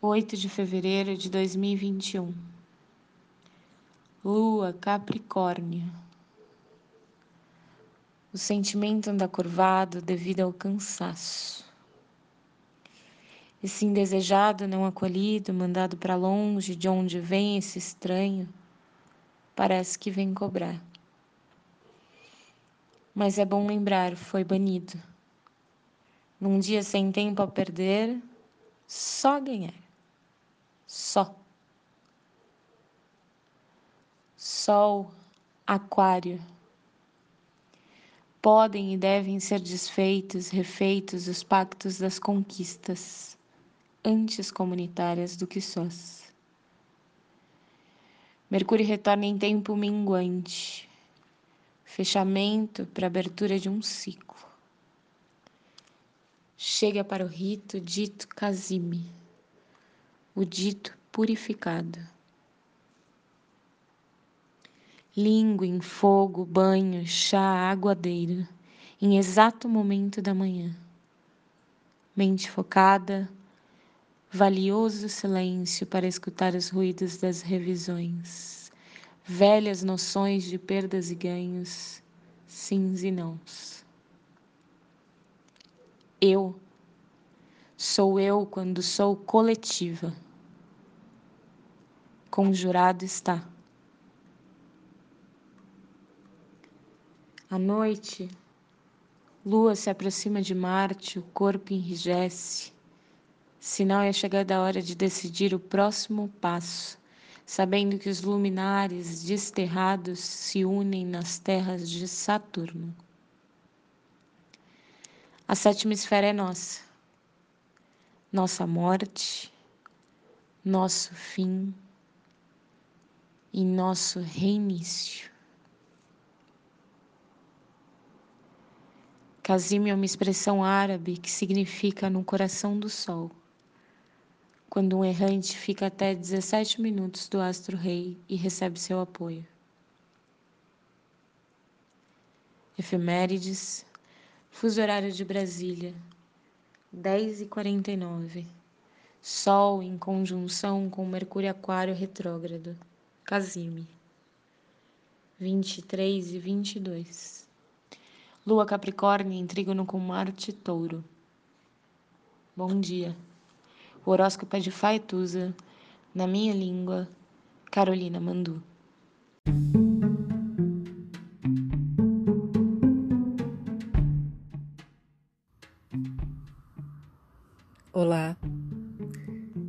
8 de fevereiro de 2021. Lua Capricórnio. O sentimento anda curvado devido ao cansaço. Esse indesejado não acolhido, mandado para longe de onde vem esse estranho, parece que vem cobrar. Mas é bom lembrar, foi banido. Num dia sem tempo a perder, só ganhar só. Sol, Aquário. Podem e devem ser desfeitos, refeitos os pactos das conquistas, antes comunitárias do que sós. Mercúrio retorna em tempo minguante, fechamento para abertura de um ciclo. Chega para o rito dito Casime o dito purificado. Língua em fogo, banho, chá, aguadeira, em exato momento da manhã. Mente focada, valioso silêncio para escutar os ruídos das revisões, velhas noções de perdas e ganhos, sims e nãos. Eu sou eu quando sou coletiva conjurado está. À noite, Lua se aproxima de Marte, o corpo enrijece. Sinal é a chegada da hora de decidir o próximo passo, sabendo que os luminares desterrados se unem nas terras de Saturno. A sétima esfera é nossa, nossa morte, nosso fim em nosso reinício. Kazim é uma expressão árabe que significa no coração do sol, quando um errante fica até 17 minutos do astro-rei e recebe seu apoio. Efemérides, fuso horário de Brasília, 10h49. Sol em conjunção com Mercúrio Aquário retrógrado. Casime. 23 e 22. Lua Capricórnio em trígono com Marte Touro. Bom dia. O horóscopo é de Faetusa, na minha língua, Carolina Mandu. Olá,